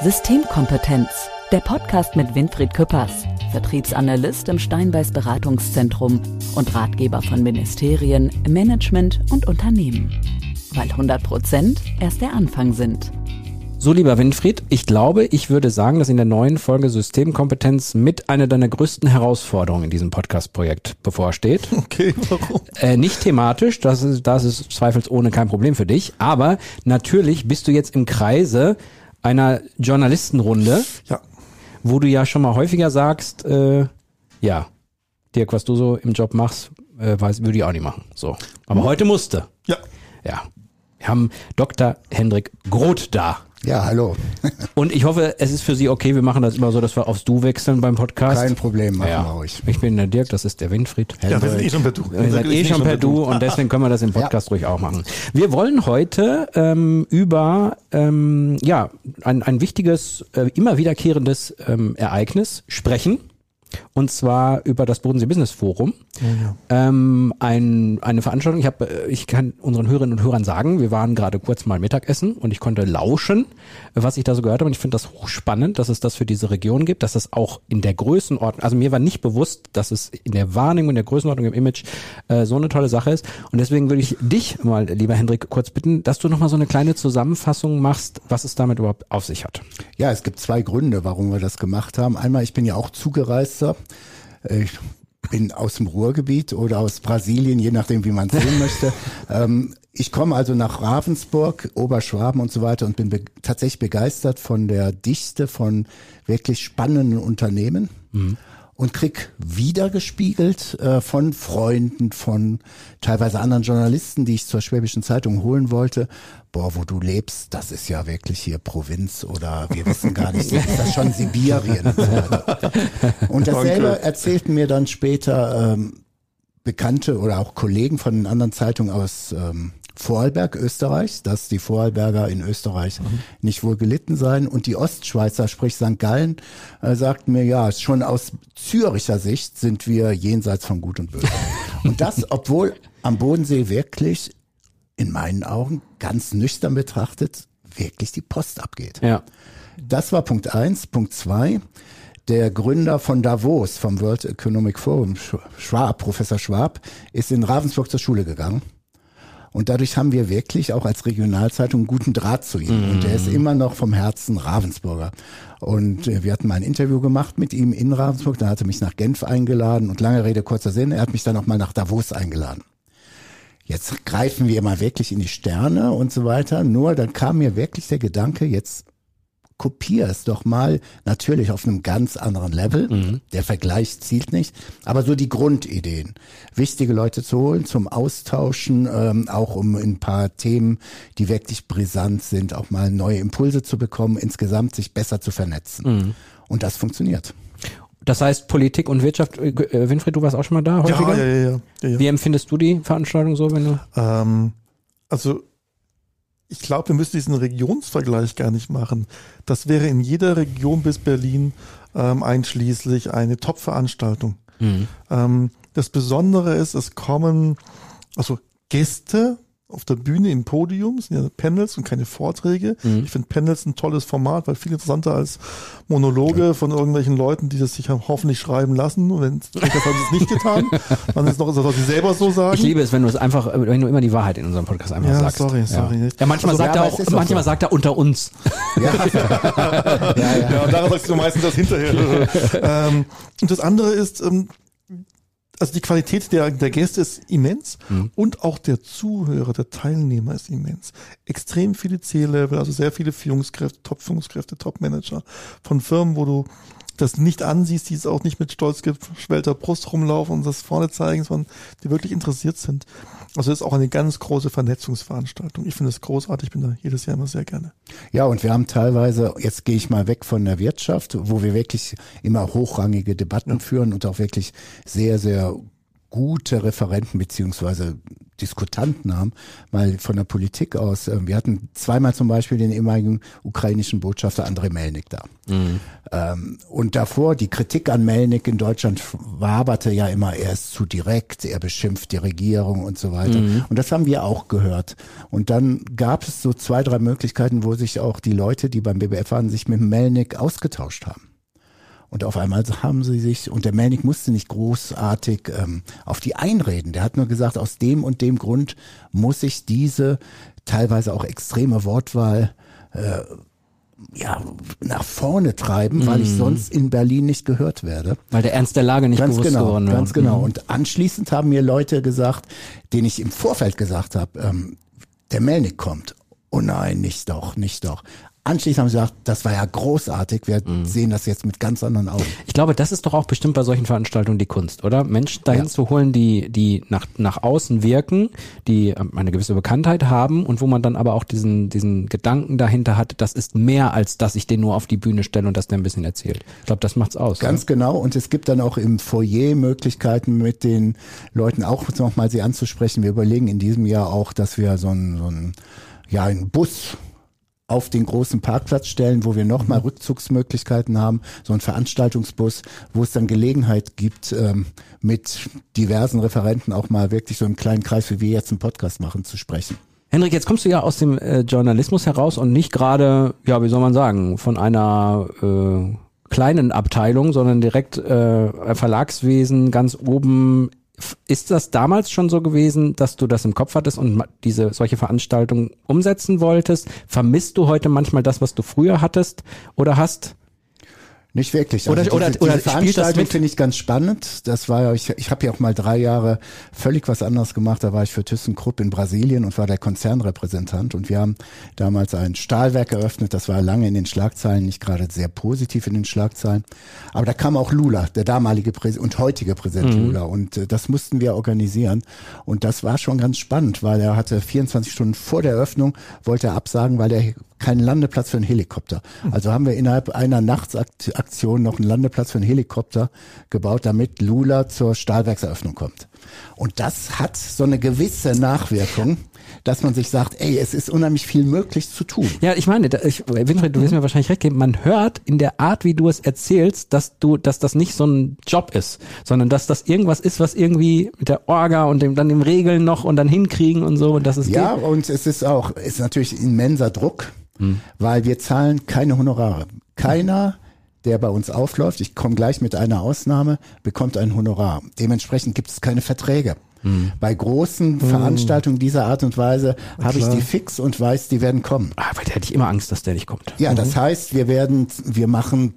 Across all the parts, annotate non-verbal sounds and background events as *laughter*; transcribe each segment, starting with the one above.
Systemkompetenz, der Podcast mit Winfried Küppers, Vertriebsanalyst im Steinbeiß Beratungszentrum und Ratgeber von Ministerien, Management und Unternehmen. Weil 100 Prozent erst der Anfang sind. So, lieber Winfried, ich glaube, ich würde sagen, dass in der neuen Folge Systemkompetenz mit einer deiner größten Herausforderungen in diesem Podcast-Projekt bevorsteht. *laughs* Okay, warum? Äh, nicht thematisch, das ist, das ist zweifelsohne kein Problem für dich, aber natürlich bist du jetzt im Kreise einer Journalistenrunde, Ja. wo du ja schon mal häufiger sagst, äh, ja, Dirk, was du so im Job machst, äh, weiß, würde ich auch nicht machen. So. Aber heute musste. Ja. Ja. Wir haben Dr. Hendrik Groth da. Ja, hallo. Und ich hoffe, es ist für Sie okay. Wir machen das immer so, dass wir aufs Du wechseln beim Podcast. Kein Problem, machen ja. wir ruhig. Ich bin der Dirk, das ist der Winfried. Ja, wir sind eh schon per Du. Wir sind eh schon per Du und deswegen können wir das im Podcast ruhig auch machen. Wir wollen heute ähm, über ähm, ja ein, ein wichtiges, äh, immer wiederkehrendes ähm, Ereignis sprechen. Und zwar über das Bodensee Business Forum. Ähm, ein, eine Veranstaltung. Ich, hab, äh, ich kann unseren Hörerinnen und Hörern sagen, wir waren gerade kurz mal Mittagessen und ich konnte lauschen, was ich da so gehört habe. Und ich finde das hochspannend, dass es das für diese Region gibt, dass es auch in der Größenordnung, also mir war nicht bewusst, dass es in der Wahrnehmung, in der Größenordnung, im Image äh, so eine tolle Sache ist. Und deswegen würde ich dich mal, lieber Hendrik, kurz bitten, dass du nochmal so eine kleine Zusammenfassung machst, was es damit überhaupt auf sich hat. Ja, es gibt zwei Gründe, warum wir das gemacht haben. Einmal, ich bin ja auch Zugereister. Ich bin aus dem Ruhrgebiet oder aus Brasilien, je nachdem, wie man es sehen möchte. *laughs* Ähm, ich komme also nach Ravensburg, Oberschwaben und so weiter und bin be tatsächlich begeistert von der Dichte von wirklich spannenden Unternehmen. Und krieg wiedergespiegelt äh, von Freunden, von teilweise anderen Journalisten, die ich zur Schwäbischen Zeitung holen wollte. Boah, wo du lebst, das ist ja wirklich hier Provinz oder wir wissen gar nicht, ist das schon Sibirien und *laughs* so. Und dasselbe erzählten mir dann später ähm, Bekannte oder auch Kollegen von anderen Zeitungen aus ähm, Vorarlberg, Österreich, dass die Vorarlberger in Österreich nicht wohl gelitten seien. Und die Ostschweizer, sprich St. Gallen, äh, sagten mir, ja, schon aus Züricher Sicht sind wir jenseits von Gut und Böse. *laughs* und das, obwohl am Bodensee wirklich, in meinen Augen, ganz nüchtern betrachtet, wirklich die Post abgeht. Ja. Das war Punkt eins. Punkt zwei. Der Gründer von Davos, vom World Economic Forum, Schwab, Professor Schwab, ist in Ravensburg zur Schule gegangen. Und dadurch haben wir wirklich auch als Regionalzeitung einen guten Draht zu ihm. Und er ist immer noch vom Herzen Ravensburger. Und äh, wir hatten mal ein Interview gemacht mit ihm in Ravensburg. Dann hat er mich nach Genf eingeladen. Und lange Rede, kurzer Sinn, er hat mich dann noch mal nach Davos eingeladen. Jetzt greifen wir mal wirklich in die Sterne und so weiter. Nur dann kam mir wirklich der Gedanke, jetzt kopier es doch mal, natürlich auf einem ganz anderen Level. Der Vergleich zielt nicht, aber so die Grundideen. Wichtige Leute zu holen, zum Austauschen, ähm, auch um ein paar Themen, die wirklich brisant sind, auch mal neue Impulse zu bekommen, insgesamt sich besser zu vernetzen. Und das funktioniert. Das heißt, Politik und Wirtschaft, äh, äh, Winfried, du warst auch schon mal da häufiger? Ja, ja, ja, ja, ja, ja. Wie empfindest du die Veranstaltung so, wenn du? Ähm, also ich glaube, wir müssen diesen Regionsvergleich gar nicht machen. Das wäre in jeder Region bis Berlin ähm, einschließlich eine Top-Veranstaltung. Ähm, das Besondere ist, es kommen also Gäste auf der Bühne im Podium, es sind ja Panels und keine Vorträge. Ich finde Panels ein tolles Format, weil viel interessanter als Monologe von irgendwelchen Leuten, die das sich hoffentlich schreiben lassen. Und *laughs* wenn das haben sie es nicht getan, dann ist noch etwas, was sie selber so sagen. Ich liebe es, wenn du es einfach, wenn du immer die Wahrheit in unserem Podcast einfach Ja, sagst. sorry, sorry. Ja, ja manchmal Also, sagt ja, er auch, es manchmal so. sagt er unter uns. *laughs* *laughs* Ja, ja. Ja, und daran sagst du meistens das hinterher. ähm, und das andere ist, ähm, also die Qualität der, der Gäste ist immens und auch der Zuhörer, der Teilnehmer ist immens. Extrem viele C-Level, also sehr viele Führungskräfte, Top-Führungskräfte, Top-Manager von Firmen, wo du das nicht ansiehst, die es auch nicht mit stolz geschwellter Brust rumlaufen und das vorne zeigen, sondern die wirklich interessiert sind. Also es ist auch eine ganz große Vernetzungsveranstaltung. Ich finde es großartig, bin da jedes Jahr immer sehr gerne. Ja, und wir haben teilweise, jetzt gehe ich mal weg von der Wirtschaft, wo wir wirklich immer hochrangige Debatten führen und auch wirklich sehr, sehr gute Referenten beziehungsweise Diskutanten haben, mal von der Politik aus. Äh, wir hatten zweimal zum Beispiel den ehemaligen ukrainischen Botschafter Andrei Melnik da. Mhm. Ähm, und davor, die Kritik an Melnik in Deutschland waberte ja immer, er ist zu direkt, er beschimpft die Regierung und so weiter. Mhm. Und das haben wir auch gehört. Und dann gab es so zwei, drei Möglichkeiten, wo sich auch die Leute, die beim BBF waren, sich mit Melnik ausgetauscht haben. Und auf einmal haben sie sich, und der Melnick musste nicht großartig ähm, auf die einreden. Der hat nur gesagt, aus dem und dem Grund muss ich diese teilweise auch extreme Wortwahl äh, ja, nach vorne treiben, weil ich mhm. sonst in Berlin nicht gehört werde. Weil der Ernst der Lage nicht ganz bewusst genau, geworden. Ganz genau. Mhm. Und anschließend haben mir Leute gesagt, denen ich im Vorfeld gesagt habe, ähm, der Melnick kommt. Oh nein, nicht doch, nicht doch. Anschließend haben sie gesagt, das war ja großartig, wir mhm. sehen das jetzt mit ganz anderen Augen. Ich glaube, das ist doch auch bestimmt bei solchen Veranstaltungen die Kunst, oder? Menschen dahin ja. zu holen, die, die nach, nach außen wirken, die ähm, eine gewisse Bekanntheit haben und wo man dann aber auch diesen, diesen Gedanken dahinter hat, das ist mehr als dass ich den nur auf die Bühne stelle und das der ein bisschen erzählt. Ich glaube, das macht's aus. Ganz oder? genau. Und es gibt dann auch im Foyer Möglichkeiten mit den Leuten auch nochmal sie anzusprechen. Wir überlegen in diesem Jahr auch, dass wir so ein, so ein ja, einen Bus auf den großen Parkplatz stellen, wo wir nochmal mhm. Rückzugsmöglichkeiten haben, so ein Veranstaltungsbus, wo es dann Gelegenheit gibt, ähm, mit diversen Referenten auch mal wirklich so im kleinen Kreis, wie wir jetzt einen Podcast machen, zu sprechen. Henrik, jetzt kommst du ja aus dem äh, Journalismus heraus und nicht gerade, ja, wie soll man sagen, von einer äh, kleinen Abteilung, sondern direkt äh, Verlagswesen ganz oben ist das damals schon so gewesen, dass du das im Kopf hattest und diese solche Veranstaltungen umsetzen wolltest? Vermisst du heute manchmal das, was du früher hattest oder hast? Nicht wirklich. Also oder diese, oder, diese Veranstaltung finde ich ganz spannend. Das war ja, ich, ich habe ja auch mal drei Jahre völlig was anderes gemacht. Da war ich für ThyssenKrupp in Brasilien und war der Konzernrepräsentant. Und wir haben damals ein Stahlwerk eröffnet. Das war lange in den Schlagzeilen, nicht gerade sehr positiv in den Schlagzeilen. Aber da kam auch Lula, der damalige Präsident und heutige Präsident mhm. Lula. Und äh, das mussten wir organisieren. Und das war schon ganz spannend, weil er hatte 24 Stunden vor der Eröffnung, wollte er absagen, weil er keinen Landeplatz für einen Helikopter. Also haben wir innerhalb einer Nachtsaktion noch einen Landeplatz für einen Helikopter gebaut, damit Lula zur Stahlwerkseröffnung kommt. Und das hat so eine gewisse Nachwirkung, dass man sich sagt, ey, es ist unheimlich viel möglich zu tun. Ja, ich meine, ich, Winfried, du wirst mir wahrscheinlich recht geben, man hört in der Art, wie du es erzählst, dass du, dass das nicht so ein Job ist, sondern dass das irgendwas ist, was irgendwie mit der Orga und dem, dann dem Regeln noch und dann hinkriegen und so und das ist Ja, geht. und es ist auch, es ist natürlich immenser Druck hm. weil wir zahlen keine Honorare. Keiner, der bei uns aufläuft, ich komme gleich mit einer Ausnahme, bekommt ein Honorar. Dementsprechend gibt es keine Verträge. Hm. Bei großen hm. Veranstaltungen dieser Art und Weise habe ich die fix und weiß, die werden kommen. Ah, weil da hätte ich immer Angst, dass der nicht kommt. Ja, mhm. das heißt, wir werden, wir machen,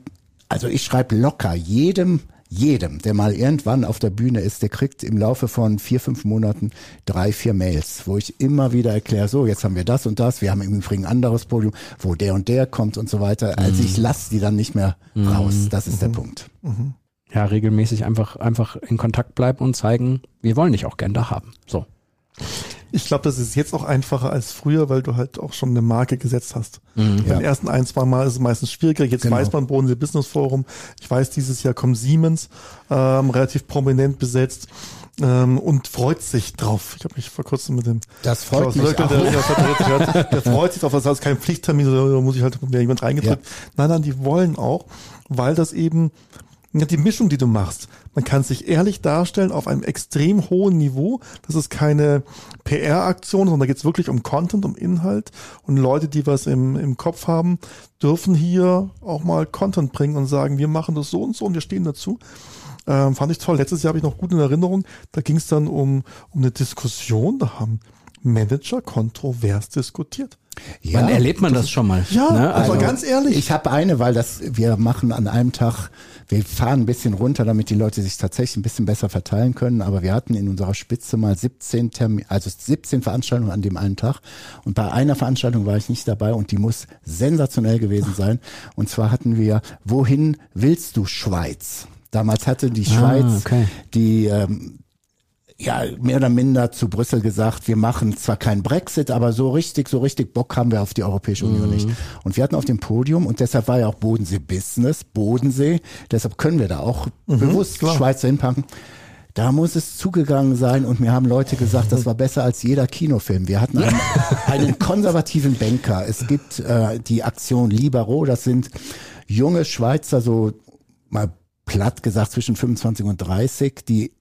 also ich schreibe locker jedem jedem, der mal irgendwann auf der Bühne ist, der kriegt im Laufe von vier, fünf Monaten drei, vier Mails, wo ich immer wieder erkläre, so, jetzt haben wir das und das, wir haben im Übrigen ein anderes Podium, wo der und der kommt und so weiter. Also mhm. ich lasse die dann nicht mehr mhm. raus. Das ist mhm. der Punkt. Mhm. Ja, regelmäßig einfach, einfach in Kontakt bleiben und zeigen, wir wollen dich auch gern da haben. So. Ich glaube, das ist jetzt auch einfacher als früher, weil du halt auch schon eine Marke gesetzt hast. Mhm, Beim ja. ersten ein, zwei Mal ist es meistens schwieriger. Jetzt genau. weiß man Bodensee Business Forum. Ich weiß, dieses Jahr kommt Siemens ähm, relativ prominent besetzt ähm, und freut sich drauf. Ich habe mich vor kurzem mit dem das freut Klaus mich Löckel, der, der, *laughs* der, freut sich drauf. Das heißt kein Pflichttermin, da muss ich halt mir jemand reingedrückt. Ja. Nein, nein, die wollen auch, weil das eben ja, die Mischung, die du machst. Man kann sich ehrlich darstellen auf einem extrem hohen Niveau. Das ist keine PR-Aktion, sondern da geht es wirklich um Content, um Inhalt. Und Leute, die was im, im Kopf haben, dürfen hier auch mal Content bringen und sagen, wir machen das so und so und wir stehen dazu. Ähm, fand ich toll. Letztes Jahr habe ich noch gut in Erinnerung. Da ging es dann um, um eine Diskussion. Da haben Manager kontrovers diskutiert. Ja, Wann erlebt man das, schon mal? Ja, ne? also, also ganz ehrlich. Ich habe eine, weil das wir machen an einem Tag, wir fahren ein bisschen runter, damit die Leute sich tatsächlich ein bisschen besser verteilen können. Aber wir hatten in unserer Spitze mal 17 Termin, also 17 Veranstaltungen an dem einen Tag. Und bei einer Veranstaltung war ich nicht dabei und die muss sensationell gewesen sein. Und zwar hatten wir, wohin willst du Schweiz? Damals hatte die ah, Schweiz ah, okay. die ähm, ja, mehr oder minder zu Brüssel gesagt, wir machen zwar keinen Brexit, aber so richtig, so richtig Bock haben wir auf die Europäische Union mhm. nicht. Und wir hatten auf dem Podium, und deshalb war ja auch Bodensee Business, Bodensee, deshalb können wir da auch mhm, bewusst klar. Schweizer hinpacken, Da muss es zugegangen sein und mir haben Leute gesagt, das war besser als jeder Kinofilm. Wir hatten einen, *laughs* einen konservativen Banker. Es gibt äh, die Aktion Libero, das sind junge Schweizer, so mal platt gesagt zwischen 25 und 30, die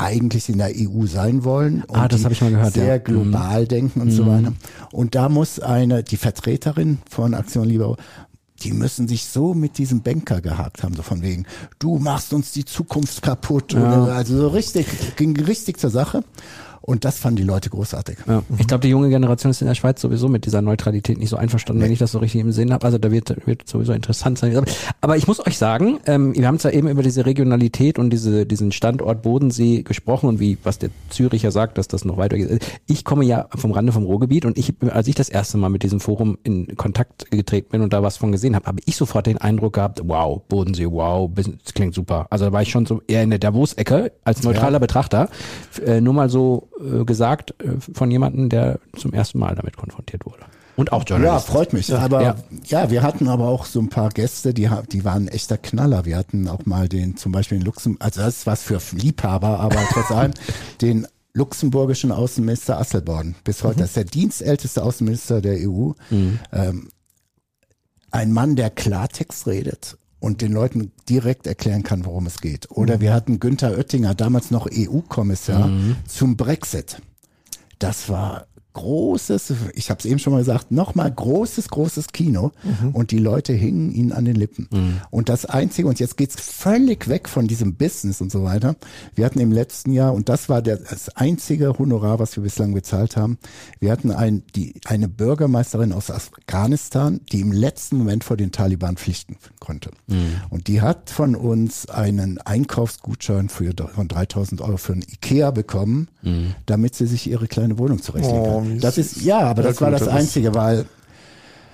eigentlich in der EU sein wollen und Ah, das ich mal gehört, sehr ja. global denken und so weiter. Und da muss eine, die Vertreterin von Aktion Libero, die müssen sich so mit diesem Banker gehakt haben, so von wegen, du machst uns die Zukunft kaputt. Oder, also so richtig, ging richtig zur Sache. Und das fanden die Leute großartig. Ja. Ich glaube, die junge Generation ist in der Schweiz sowieso mit dieser Neutralität nicht so einverstanden, wenn ich das so richtig im Sinn habe. Also da wird, wird sowieso interessant sein. Aber ich muss euch sagen, ähm, wir haben zwar eben über diese Regionalität und diese, diesen Standort Bodensee gesprochen und wie, was der Züricher sagt, dass das noch weitergeht. Ich komme ja vom Rande vom Ruhrgebiet und ich, als ich das erste Mal mit diesem Forum in Kontakt getreten bin und da was von gesehen habe, habe ich sofort den Eindruck gehabt, wow, Bodensee, wow, das klingt super. Also da war ich schon so eher in der Davos-Ecke als neutraler Betrachter. Äh, nur mal so äh, gesagt äh, von jemandem, der zum ersten Mal damit konfrontiert wurde. Und auch Ja, Journalist. freut mich. Aber Ja. ja. wir hatten aber auch so ein paar Gäste, die, die waren echter Knaller. Wir hatten auch mal den, zum Beispiel in Luxemburg, also das ist was für Liebhaber, aber trotz allem, *laughs* den luxemburgischen Außenminister Asselborn. Bis heute. Das ist der dienstälteste Außenminister der EU. Ähm, ein Mann, der Klartext redet und den Leuten direkt erklären kann, worum es geht. Oder wir hatten Günther Oettinger, damals noch EU-Kommissar, zum Brexit. Das war großes, ich habe es eben schon mal gesagt, nochmal großes, großes Kino und die Leute hingen ihnen an den Lippen. Und das Einzige, und jetzt geht's völlig weg von diesem Business und so weiter. Wir hatten im letzten Jahr, und das war der, das einzige Honorar, was wir bislang bezahlt haben, wir hatten ein, die, eine Bürgermeisterin aus Afghanistan, die im letzten Moment vor den Taliban pflichten konnte. Und die hat von uns einen Einkaufsgutschein für, von 3000 Euro für ein Ikea bekommen, damit sie sich ihre kleine Wohnung zurechtlegen Oh, kann. Das ist, ja, aber Ja, das war gut, das das ist- Einzige, weil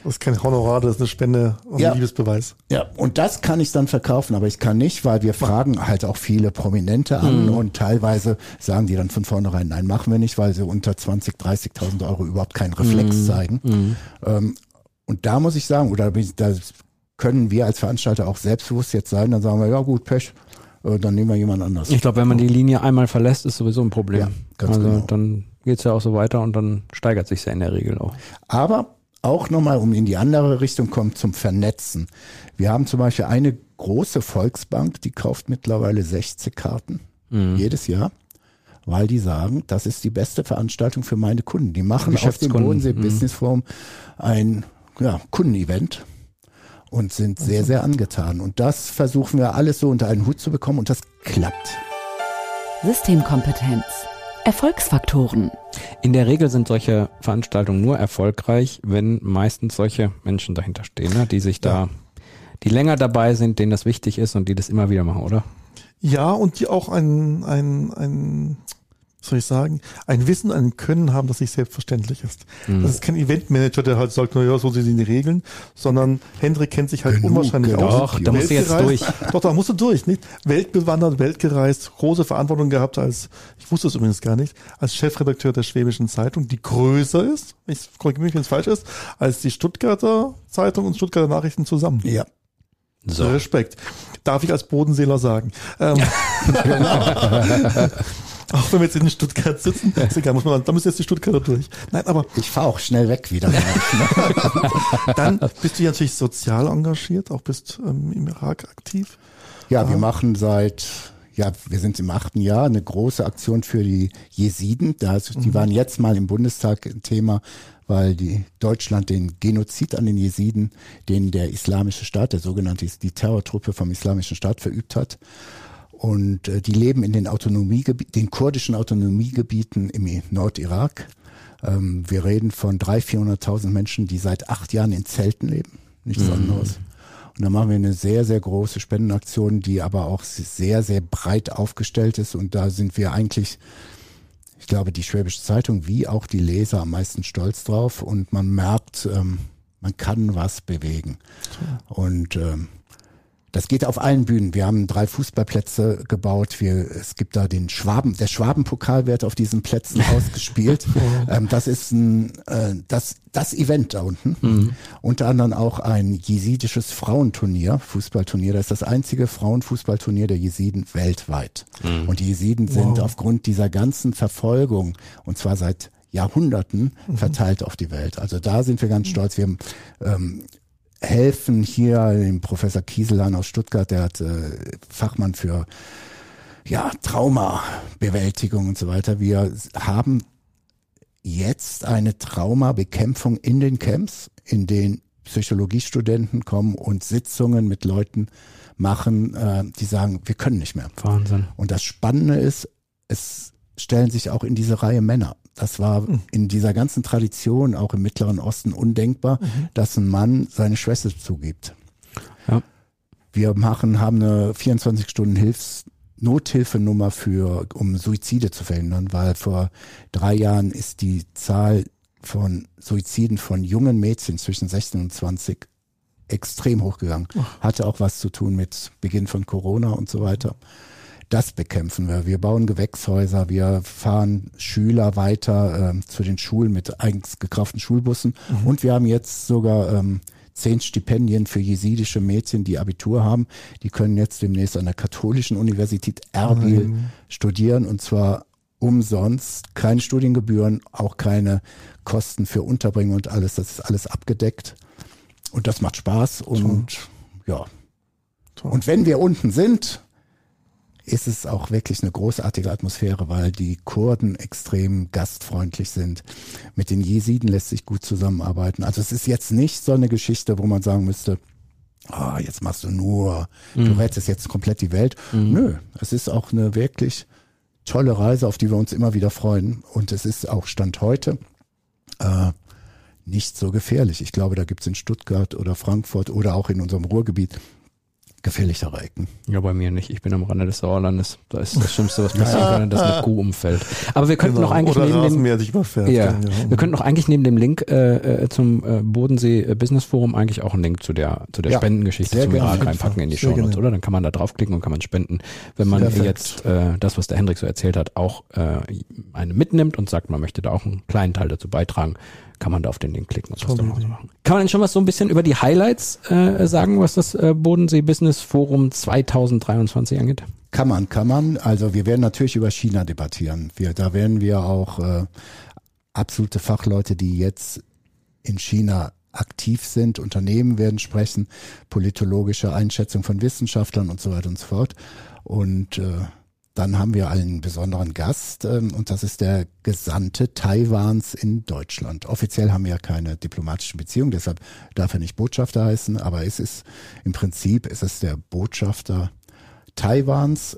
Das ist kein Honorar, das ist eine Spende und Ja. ein Liebesbeweis. Ja, und das kann ich dann verkaufen, aber ich kann nicht, weil wir fragen halt auch viele Prominente an und teilweise sagen die dann von vornherein, nein, machen wir nicht, weil sie unter 20, 30.000 Euro überhaupt keinen Reflex zeigen. Ähm, und da muss ich sagen, oder da können wir als Veranstalter auch selbstbewusst jetzt sein, dann sagen wir, ja gut, Pech, äh, dann nehmen wir jemand anders. Ich glaube, wenn man die Linie einmal verlässt, ist sowieso ein Problem. Ja, ganz also genau. dann geht's ja auch so weiter und dann steigert sich ja in der Regel auch. Aber auch nochmal, um in die andere Richtung kommt, zum Vernetzen. Wir haben zum Beispiel eine große Volksbank, die kauft mittlerweile 60 Karten jedes Jahr, weil die sagen, das ist die beste Veranstaltung für meine Kunden. Die machen auf dem. Bodensee Business Forum ein ja, Kundenevent und sind sehr, sehr angetan. Und das versuchen wir alles so unter einen Hut zu bekommen und das klappt. Systemkompetenz. Erfolgsfaktoren. In der Regel sind solche Veranstaltungen nur erfolgreich, wenn meistens solche Menschen dahinter stehen, ne? die sich da, die länger dabei sind, denen das wichtig ist und die das immer wieder machen, oder? Ja, und die auch ein, ein, ein, soll ich sagen, ein Wissen, ein Können haben, das nicht selbstverständlich ist. Mhm. Das ist kein Eventmanager, der halt sagt, naja, so sind die Regeln, sondern Hendrik kennt sich halt Genug, unwahrscheinlich genug. aus. Doch, da musst du jetzt Weltgereist. Doch, da musst du durch, nicht? Weltbewandert, weltgereist, große Verantwortung gehabt als, ich wusste es übrigens gar nicht, als Chefredakteur der Schwäbischen Zeitung, die größer ist, ich korrigiere mich, wenn es falsch ist, als die Stuttgarter Zeitung und Stuttgarter Nachrichten zusammen. Ja. Respekt. Darf ich als Bodenseeler sagen. Ähm, *laughs* *laughs* *laughs* auch wenn wir jetzt in Stuttgart sitzen, ist egal, muss man, da müssen jetzt die Stuttgarter durch. Nein, aber Ich fahre auch schnell weg wieder. *laughs* dann bist du ja natürlich sozial engagiert, auch bist ähm, im Irak aktiv. Ja, wir machen seit, ja, wir sind im achten Jahr eine große Aktion für die Jesiden. Da, ist- die waren jetzt mal im Bundestag ein Thema, weil die Deutschland den Genozid an den Jesiden, den der Islamische Staat, der sogenannte die Terrortruppe vom Islamischen Staat verübt hat. Und äh, die leben in den Autonomiegebieten, den kurdischen Autonomiegebieten im Nordirak. Ähm, wir reden von 300.000, 400.000 Menschen, die seit acht Jahren in Zelten leben. Nichts anderes. Und da machen wir eine sehr, sehr große Spendenaktion, die aber auch sehr, sehr breit aufgestellt ist. Und da sind wir eigentlich, ich glaube, die Schwäbische Zeitung wie auch die Leser am meisten stolz drauf. Und man merkt, ähm, man kann was bewegen. Und ähm, Das geht auf allen Bühnen. Wir haben drei Fußballplätze gebaut. Wir, es gibt da den Schwaben, der Schwabenpokal wird auf diesen Plätzen *laughs* ausgespielt. ähm, das ist ein, äh, das, das Event da unten. Mhm. Unter anderem auch ein jesidisches Frauenturnier, Fußballturnier. Das ist das einzige Frauenfußballturnier der Jesiden weltweit. Mhm. Und die Jesiden sind wow. aufgrund dieser ganzen Verfolgung, und zwar seit Jahrhunderten mhm. verteilt auf die Welt. Also da sind wir ganz stolz. Wir haben ähm, helfen hier dem Professor Kieselan aus Stuttgart, der hat äh, Fachmann für ja, Traumabewältigung und so weiter. Wir haben jetzt eine Traumabekämpfung in den Camps, in denen Psychologiestudenten kommen und Sitzungen mit Leuten machen, äh, die sagen, wir können nicht mehr. Wahnsinn. Und das Spannende ist, es stellen sich auch in diese Reihe Männer. Das war mhm. in dieser ganzen Tradition, auch im Mittleren Osten, undenkbar, mhm. dass ein Mann seine Schwester zugibt. Ja. Wir machen, haben eine 24 Stunden Hilfs Nothilfenummer für, um Suizide zu verhindern, weil vor drei Jahren ist die Zahl von Suiziden von jungen Mädchen zwischen 16 und 20 extrem hochgegangen. Hatte auch was zu tun mit Beginn von Corona und so weiter. Das bekämpfen wir. Wir bauen Gewächshäuser, wir fahren Schüler weiter äh, zu den Schulen mit eigens gekauften Schulbussen mhm. und wir haben jetzt sogar ähm, zehn Stipendien für jesidische Mädchen, die Abitur haben. Die können jetzt demnächst an der katholischen Universität Erbil mhm. studieren und zwar umsonst, keine Studiengebühren, auch keine Kosten für Unterbringung und alles. Das ist alles abgedeckt und das macht Spaß und Toll. ja. Toll. Und wenn wir unten sind, ist es auch wirklich eine großartige Atmosphäre, weil die Kurden extrem gastfreundlich sind. Mit den Jesiden lässt sich gut zusammenarbeiten. Also es ist jetzt nicht so eine Geschichte, wo man sagen müsste, oh, jetzt machst du nur, mhm. du rettest jetzt komplett die Welt. Mhm. Nö, es ist auch eine wirklich tolle Reise, auf die wir uns immer wieder freuen. Und es ist auch Stand heute äh, nicht so gefährlich. Ich glaube, da gibt es in Stuttgart oder Frankfurt oder auch in unserem Ruhrgebiet gefährlichere Ecken. Ja, bei mir nicht. Ich bin am Rande des Sauerlandes. Da ist das Schlimmste, was passieren kann, dass eine Kuh umfällt. Aber wir könnten genau. noch eigentlich Oder neben dem, sich überfährt. Ja, ja, wir könnten noch eigentlich neben dem Link äh, äh zum äh, Bodensee Business Forum eigentlich auch einen Link zu der zu der ja, Spendengeschichte zum Irak reinpacken in die Show Notes, oder? Dann kann man da draufklicken und kann man spenden. Wenn man Perfekt. jetzt äh, das, was der Hendrik so erzählt hat, auch äh, eine mitnimmt und sagt, man möchte da auch einen kleinen Teil dazu beitragen, kann man da auf den Link klicken und was daraus machen. Kann man denn schon was so ein bisschen über die Highlights äh, sagen, was das äh, Bodensee Business Forum 2023 angeht? Kann man, kann man. Also wir werden natürlich über China debattieren. Wir, da werden wir auch äh, absolute Fachleute, die jetzt in China aktiv sind, Unternehmen werden sprechen, politologische Einschätzung von Wissenschaftlern und so weiter und so fort. Und äh, dann haben wir einen besonderen Gast ähm, und das ist der Gesandte Taiwans in Deutschland. Offiziell haben wir ja keine diplomatischen Beziehungen, deshalb darf er nicht Botschafter heißen, aber es ist im Prinzip ist es der Botschafter Taiwans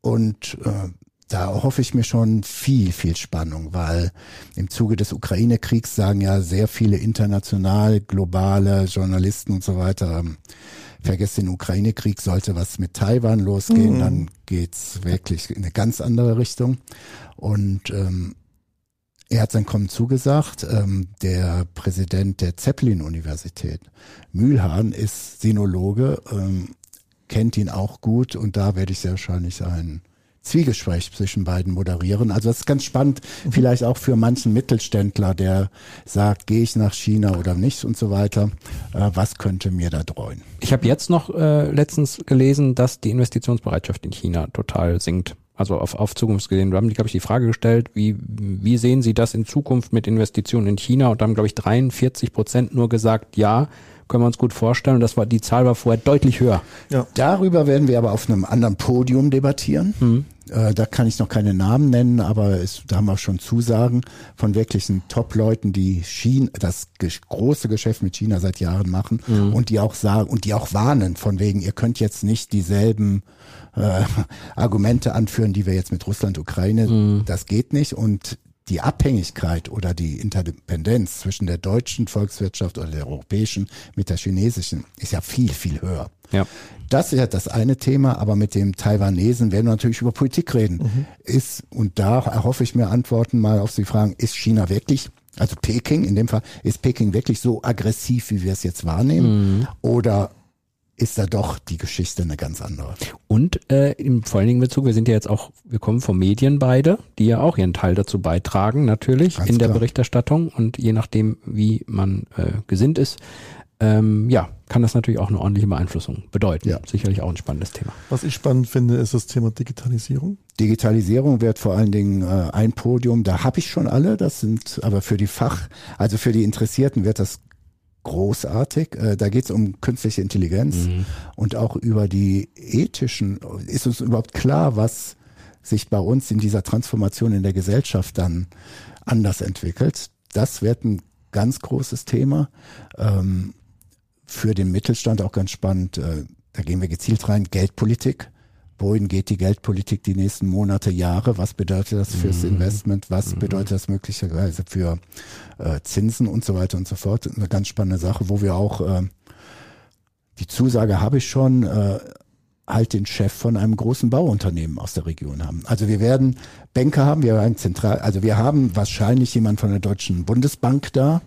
und äh, da hoffe ich mir schon viel, viel Spannung, weil im Zuge des Ukraine-Kriegs sagen ja sehr viele international, globale Journalisten und so weiter, ähm, vergesst den Ukraine-Krieg, sollte was mit Taiwan losgehen, mhm. dann geht's wirklich in eine ganz andere Richtung. Und ähm, er hat sein Kommen zugesagt. Ähm, der Präsident der Zeppelin-Universität, Mühlhahn, ist Sinologe, ähm, kennt ihn auch gut und da werde ich sehr wahrscheinlich ein Zwiegespräch zwischen beiden moderieren. Also das ist ganz spannend, mhm. vielleicht auch für manchen Mittelständler, der sagt, gehe ich nach China oder nicht und so weiter. Äh, was könnte mir da dreuen? Ich habe jetzt noch äh, letztens gelesen, dass die Investitionsbereitschaft in China total sinkt. Also auf, auf Zukunft gesehen. Wir haben, glaube ich, die Frage gestellt, wie, wie sehen Sie das in Zukunft mit Investitionen in China? Und da haben, glaube ich, 43 Prozent nur gesagt, ja, können wir uns gut vorstellen. Und das war, die Zahl war vorher deutlich höher. Ja. Darüber werden wir aber auf einem anderen Podium debattieren. Mhm. Äh, da kann ich noch keine Namen nennen, aber es, da haben wir schon Zusagen von wirklichen Top-Leuten, die China, das große Geschäft mit China seit Jahren machen mhm. und die auch sagen und die auch warnen von wegen, ihr könnt jetzt nicht dieselben äh, Argumente anführen, die wir jetzt mit Russland, Ukraine, mhm. das geht nicht und die Abhängigkeit oder die Interdependenz zwischen der deutschen Volkswirtschaft oder der europäischen mit der chinesischen ist ja viel, viel höher. Ja. Das ist ja das eine Thema, aber mit dem Taiwanesen werden wir natürlich über Politik reden. Mhm. Ist, und da erhoffe ich mir Antworten mal auf die Fragen, ist China wirklich, also Peking in dem Fall, ist Peking wirklich so aggressiv, wie wir es jetzt wahrnehmen? Mhm. Oder ist da doch die Geschichte eine ganz andere. Und äh, im vor allen Dingen Bezug, wir sind ja jetzt auch, wir kommen von Medien beide, die ja auch ihren Teil dazu beitragen, natürlich, Ganz in der klar. Berichterstattung. Und je nachdem, wie man äh, gesinnt ist, ähm, ja, kann das natürlich auch eine ordentliche Beeinflussung bedeuten. Ja. Sicherlich auch ein spannendes Thema. Was ich spannend finde, ist das Thema Digitalisierung. Digitalisierung wird vor allen Dingen äh, ein Podium, da habe ich schon alle, das sind aber für die Fach, also für die Interessierten wird das großartig. Äh, da geht es um künstliche Intelligenz und auch über die ethischen, ist uns überhaupt klar, was sich bei uns in dieser Transformation in der Gesellschaft dann anders entwickelt. Das wird ein ganz großes Thema. Ähm, für den Mittelstand auch ganz spannend. Äh, da gehen wir gezielt rein. Geldpolitik. Wohin geht die Geldpolitik die nächsten Monate, Jahre? Was bedeutet das fürs Investment? Was bedeutet das möglicherweise für äh, Zinsen und so weiter und so fort? Eine ganz spannende Sache, wo wir auch äh, die Zusage habe ich schon, äh, halt den Chef von einem großen Bauunternehmen aus der Region haben. Also wir werden Banker haben, wir haben zentral, also wir haben wahrscheinlich jemand von der Deutschen Bundesbank da.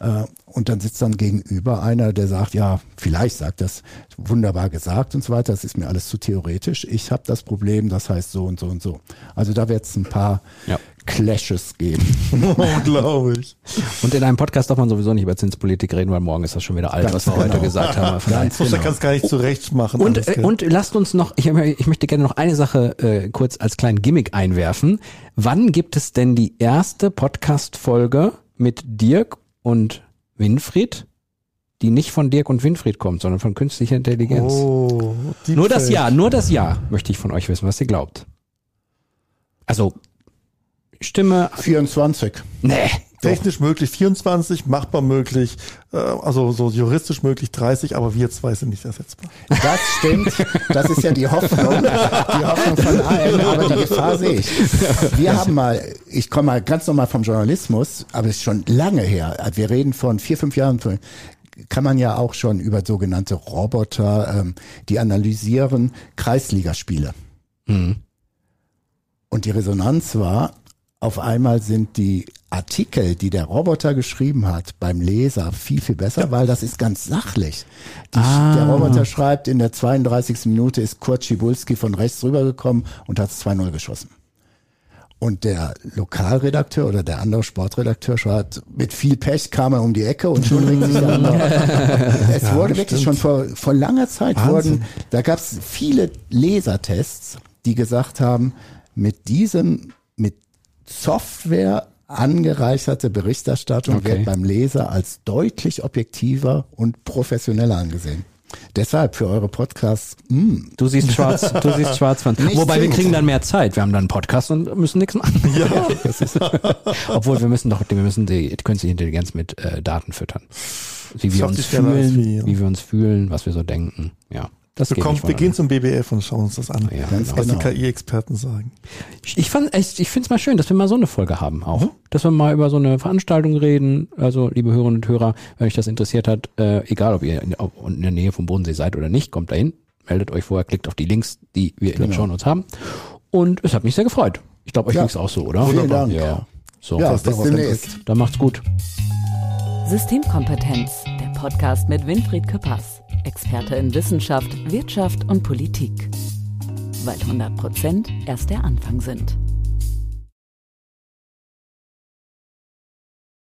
Äh, und dann sitzt dann gegenüber einer, der sagt, ja, vielleicht sagt das wunderbar gesagt und so weiter, das ist mir alles zu theoretisch. Ich habe das Problem, das heißt so und so und so. Also da wird es ein paar Ja. Clashes geben. *laughs* Unglaublich. Und in einem Podcast darf man sowieso nicht über Zinspolitik reden, weil morgen ist das schon wieder alt, Ganz was wir heute genau. gesagt haben. Ganz genau. da kannst gar nicht zurecht machen. Und, äh, und lasst uns noch, ich, ich möchte gerne noch eine Sache äh, kurz als kleinen Gimmick einwerfen. Wann gibt es denn die erste Podcast-Folge mit Dirk und Winfried, die nicht von Dirk und Winfried kommt, sondern von künstlicher Intelligenz? oh, nur das. Jahr, nur das Jahr möchte ich von euch wissen, was ihr glaubt. Also, Stimme, 24. nee. Technisch möglich 24, machbar möglich, äh, also so juristisch möglich 30, aber wir zwei sind nicht ersetzbar. Das stimmt. Das ist ja die Hoffnung, die Hoffnung von allen, aber die Gefahr sehe ich. Wir haben mal, ich komme mal ganz normal vom Journalismus, aber es ist schon lange her. Wir reden von vier, fünf Jahren. Kann man ja auch schon über sogenannte Roboter, ähm, die analysieren Kreisligaspiele. Und die Resonanz war, auf einmal sind die Artikel, die der Roboter geschrieben hat, beim Leser viel, viel besser, weil das ist ganz sachlich. Die, Der Roboter schreibt, in der 32. Minute ist Kurt Schibulski von rechts rübergekommen und hat es 2-0 geschossen. Und der Lokalredakteur oder der andere Sportredakteur schreibt, mit viel Pech kam er um die Ecke und schon regt sich der *laughs* andere. es wurde wirklich schon vor, vor langer Zeit Wahnsinn. wurden, da gab es viele Lesertests, die gesagt haben, mit diesem, Software angereicherte Berichterstattung Okay. wird beim Leser als deutlich objektiver und professioneller angesehen. Deshalb für eure Podcasts, mh, Du siehst schwarz, du siehst *laughs* schwarz von. Wobei wir kriegen dann mehr Zeit. Wir haben dann einen Podcast und müssen nichts machen. *laughs* Ja. Das ist, *laughs* obwohl wir müssen doch, wir müssen die künstliche Intelligenz mit äh, Daten füttern. Wie wir uns fühlen, wie wir uns fühlen, was wir so denken. Ja. Das Wir, kommen, wir gehen zum BBF und schauen uns das an, Ja, Ganz genau. was genau. die KI-Experten sagen. Ich fand, ich, ich finde es mal schön, dass wir mal so eine Folge haben auch. Mhm. Dass wir mal über so eine Veranstaltung reden. Also, liebe Hörerinnen und Hörer, wenn euch das interessiert hat, äh, egal ob ihr in, ob in der Nähe vom Bodensee seid oder nicht, kommt dahin, meldet euch vorher, klickt auf die Links, die wir in den Genau. Shownotes haben. Und es hat mich sehr gefreut. Ich glaube, euch Ja. ging's auch so, oder? Vielen Dank. Ja. So, ja, bis demnächst. dann macht's gut. Systemkompetenz, Podcast mit Winfried Küppers, Experte in Wissenschaft, Wirtschaft und Politik. Weil 100 Prozent erst der Anfang sind.